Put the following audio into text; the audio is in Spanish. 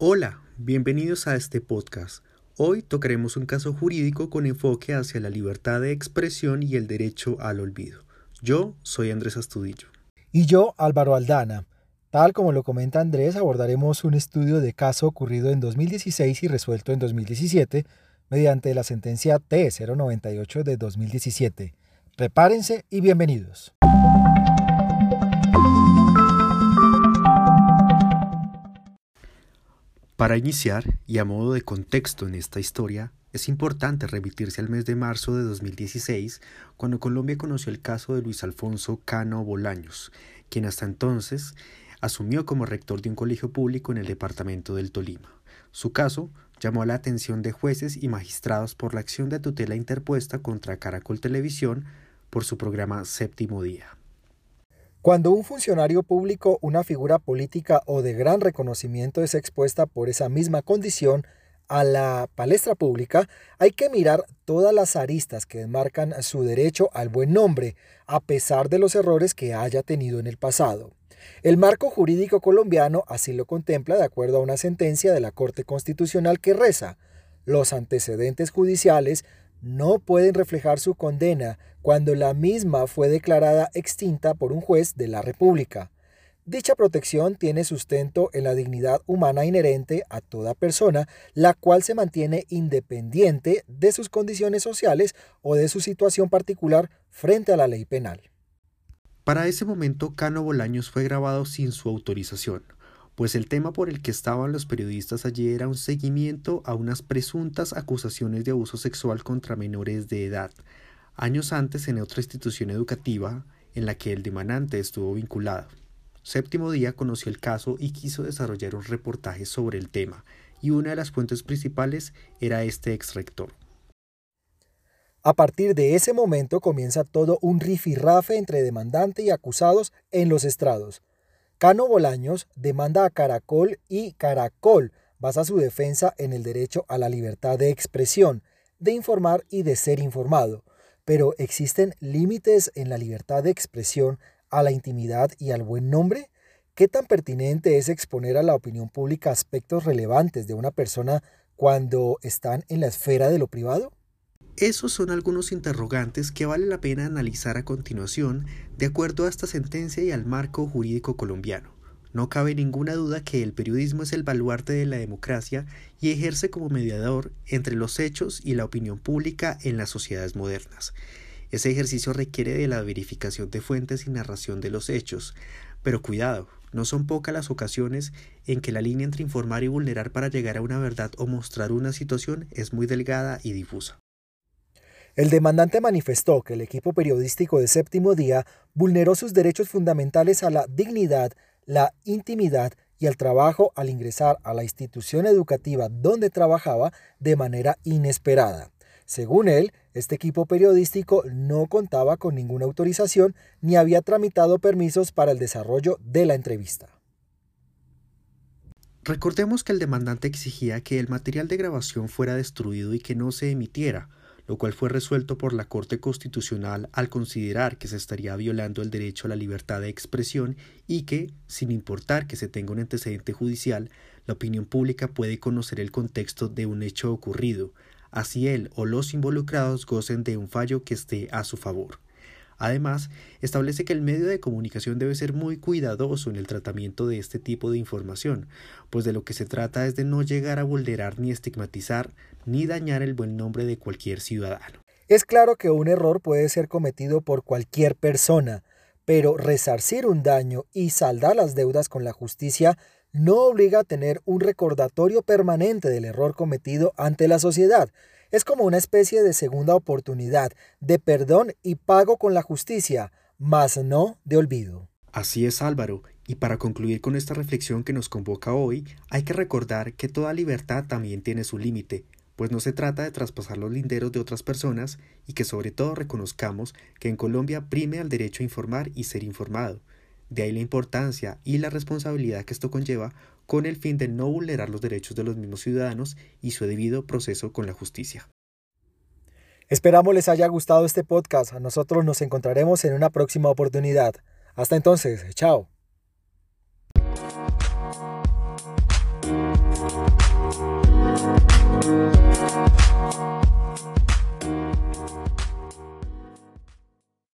Hola, bienvenidos a este podcast. Hoy tocaremos un caso jurídico con enfoque hacia la libertad de expresión y el derecho al olvido. Yo soy Andrés Astudillo. Y yo, Álvaro Aldana. Tal como lo comenta Andrés, abordaremos un estudio de caso ocurrido en 2016 y resuelto en 2017 mediante la sentencia T098 de 2017. Prepárense y bienvenidos. Para iniciar, y a modo de contexto en esta historia, es importante remitirse al mes de marzo de 2016, cuando Colombia conoció el caso de Luis Alfonso Cano Bolaños, quien hasta entonces asumió como rector de un colegio público en el departamento del Tolima. Su caso llamó la atención de jueces y magistrados por la acción de tutela interpuesta contra Caracol Televisión por su programa Séptimo Día. Cuando un funcionario público, una figura política o de gran reconocimiento es expuesta por esa misma condición a la palestra pública, hay que mirar todas las aristas que enmarcan su derecho al buen nombre, a pesar de los errores que haya tenido en el pasado. El marco jurídico colombiano así lo contempla de acuerdo a una sentencia de la Corte Constitucional que reza, los antecedentes judiciales no pueden reflejar su condena cuando la misma fue declarada extinta por un juez de la República. Dicha protección tiene sustento en la dignidad humana inherente a toda persona, la cual se mantiene independiente de sus condiciones sociales o de su situación particular frente a la ley penal. Para ese momento, Cano Bolaños fue grabado sin su autorización pues el tema por el que estaban los periodistas allí era un seguimiento a unas presuntas acusaciones de abuso sexual contra menores de edad, años antes en otra institución educativa en la que el demandante estuvo vinculado. Séptimo día conoció el caso y quiso desarrollar un reportaje sobre el tema, y una de las fuentes principales era este ex rector. A partir de ese momento comienza todo un rifirrafe entre demandante y acusados en los estrados. Cano Bolaños demanda a Caracol y Caracol basa su defensa en el derecho a la libertad de expresión, de informar y de ser informado. Pero ¿existen límites en la libertad de expresión a la intimidad y al buen nombre? ¿Qué tan pertinente es exponer a la opinión pública aspectos relevantes de una persona cuando están en la esfera de lo privado? Esos son algunos interrogantes que vale la pena analizar a continuación de acuerdo a esta sentencia y al marco jurídico colombiano. No cabe ninguna duda que el periodismo es el baluarte de la democracia y ejerce como mediador entre los hechos y la opinión pública en las sociedades modernas. Ese ejercicio requiere de la verificación de fuentes y narración de los hechos, pero cuidado, no son pocas las ocasiones en que la línea entre informar y vulnerar para llegar a una verdad o mostrar una situación es muy delgada y difusa. El demandante manifestó que el equipo periodístico de séptimo día vulneró sus derechos fundamentales a la dignidad, la intimidad y al trabajo al ingresar a la institución educativa donde trabajaba de manera inesperada. Según él, este equipo periodístico no contaba con ninguna autorización ni había tramitado permisos para el desarrollo de la entrevista. Recordemos que el demandante exigía que el material de grabación fuera destruido y que no se emitiera, lo cual fue resuelto por la Corte Constitucional al considerar que se estaría violando el derecho a la libertad de expresión y que, sin importar que se tenga un antecedente judicial, la opinión pública puede conocer el contexto de un hecho ocurrido, así él o los involucrados gocen de un fallo que esté a su favor. Además, establece que el medio de comunicación debe ser muy cuidadoso en el tratamiento de este tipo de información, pues de lo que se trata es de no llegar a vulnerar ni estigmatizar ni dañar el buen nombre de cualquier ciudadano. Es claro que un error puede ser cometido por cualquier persona, pero resarcir un daño y saldar las deudas con la justicia no obliga a tener un recordatorio permanente del error cometido ante la sociedad, es como una especie de segunda oportunidad, de perdón y pago con la justicia, mas no de olvido. Así es Álvaro, y para concluir con esta reflexión que nos convoca hoy, hay que recordar que toda libertad también tiene su límite, pues no se trata de traspasar los linderos de otras personas y que sobre todo reconozcamos que en Colombia prime al derecho a informar y ser informado. De ahí la importancia y la responsabilidad que esto conlleva con el fin de no vulnerar los derechos de los mismos ciudadanos y su debido proceso con la justicia. Esperamos les haya gustado este podcast. Nosotros nos encontraremos en una próxima oportunidad. Hasta entonces, chao.